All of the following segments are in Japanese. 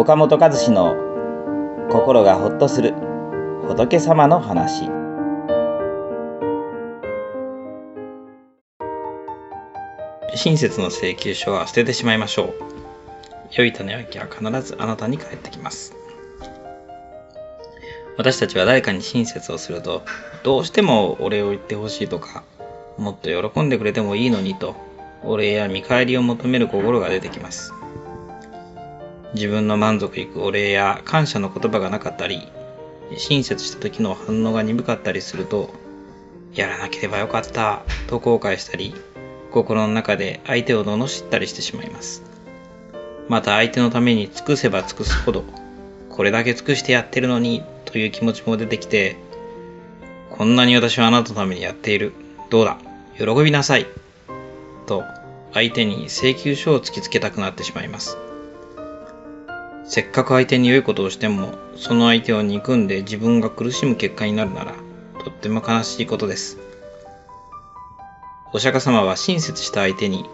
岡本和志の心がほっとする仏様の話。親切の請求書は捨ててしまいましょう。良い種まきは必ずあなたに返ってきます。私たちは誰かに親切をするとどうしてもお礼を言ってほしいとかもっと喜んでくれてもいいのにとお礼や見返りを求める心が出てきます。自分の満足いくお礼や感謝の言葉がなかったり、親切した時の反応が鈍かったりすると、やらなければよかったと後悔したり、心の中で相手を罵ったりしてしまいます。また相手のために尽くせば尽くすほど、これだけ尽くしてやってるのにという気持ちも出てきて、こんなに私はあなたのためにやっている。どうだ？喜びなさい。と相手に請求書を突きつけたくなってしまいます。せっかく相手に良いことをしても、その相手を憎んで自分が苦しむ結果になるなら、とっても悲しいことです。お釈迦様は親切した相手に、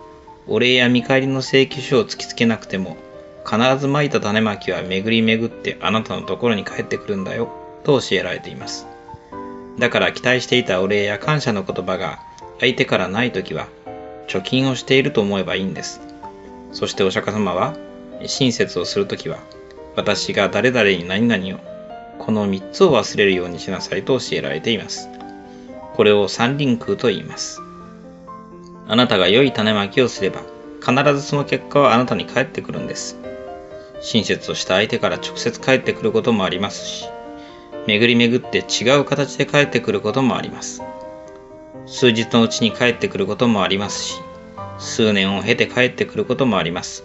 お礼や見返りの請求書を突きつけなくても、必ず蒔いた種まきは巡り巡ってあなたのところに帰ってくるんだよ、と教えられています。だから期待していたお礼や感謝の言葉が相手からないときは、貯金をしていると思えばいいんです。そしてお釈迦様は、親切をするときは、私が誰々に何々を、この3つを忘れるようにしなさいと教えられています。これを三輪空と言います。あなたが良い種まきをすれば、必ずその結果はあなたに返ってくるんです。親切をした相手から直接返ってくることもありますし、巡り巡って違う形で返ってくることもあります。数日のうちに帰ってくることもありますし、数年を経て帰ってくることもあります。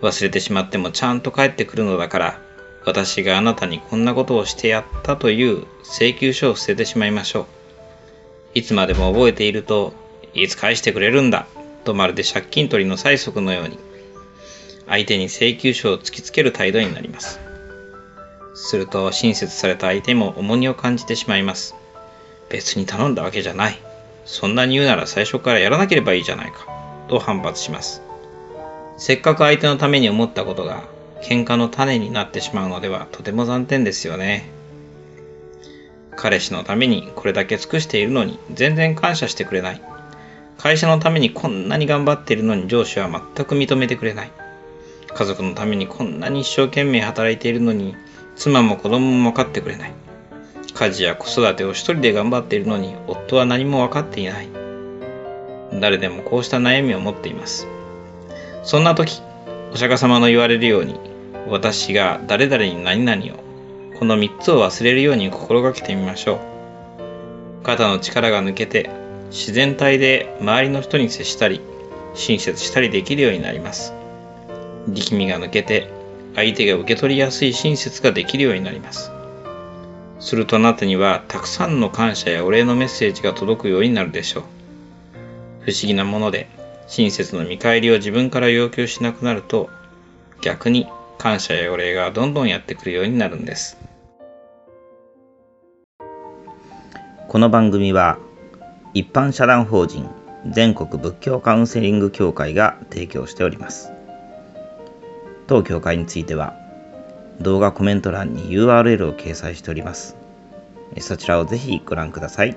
忘れてしまってもちゃんと帰ってくるのだから、私があなたにこんなことをしてやったという請求書を捨ててしまいましょう。いつまでも覚えていると、いつ返してくれるんだとまるで借金取りの催促のように、相手に請求書を突きつける態度になります。すると親切された相手も重荷を感じてしまいます。別に頼んだわけじゃない。そんなに言うなら最初からやらなければいいじゃないか。と反発します。せっかく相手のために思ったことが喧嘩の種になってしまうのではとても残念ですよね。彼氏のためにこれだけ尽くしているのに全然感謝してくれない。会社のためにこんなに頑張っているのに上司は全く認めてくれない。家族のためにこんなに一生懸命働いているのに妻も子供も分かってくれない。家事や子育てを一人で頑張っているのに夫は何も分かっていない。誰でもこうした悩みを持っています。そんな時、お釈迦様の言われるように、私が誰々に何々を、この3つを忘れるように心がけてみましょう。肩の力が抜けて、自然体で周りの人に接したり、親切したりできるようになります。力みが抜けて、相手が受け取りやすい親切ができるようになります。するとあなたにはたくさんの感謝やお礼のメッセージが届くようになるでしょう。不思議なもので、親切の見返りを自分から要求しなくなると、逆に感謝やお礼がどんどんやってくるようになるんです。この番組は、一般社団法人全国仏教カウンセリング協会が提供しております。当協会については、動画コメント欄に URL を掲載しております。そちらをぜひご覧ください。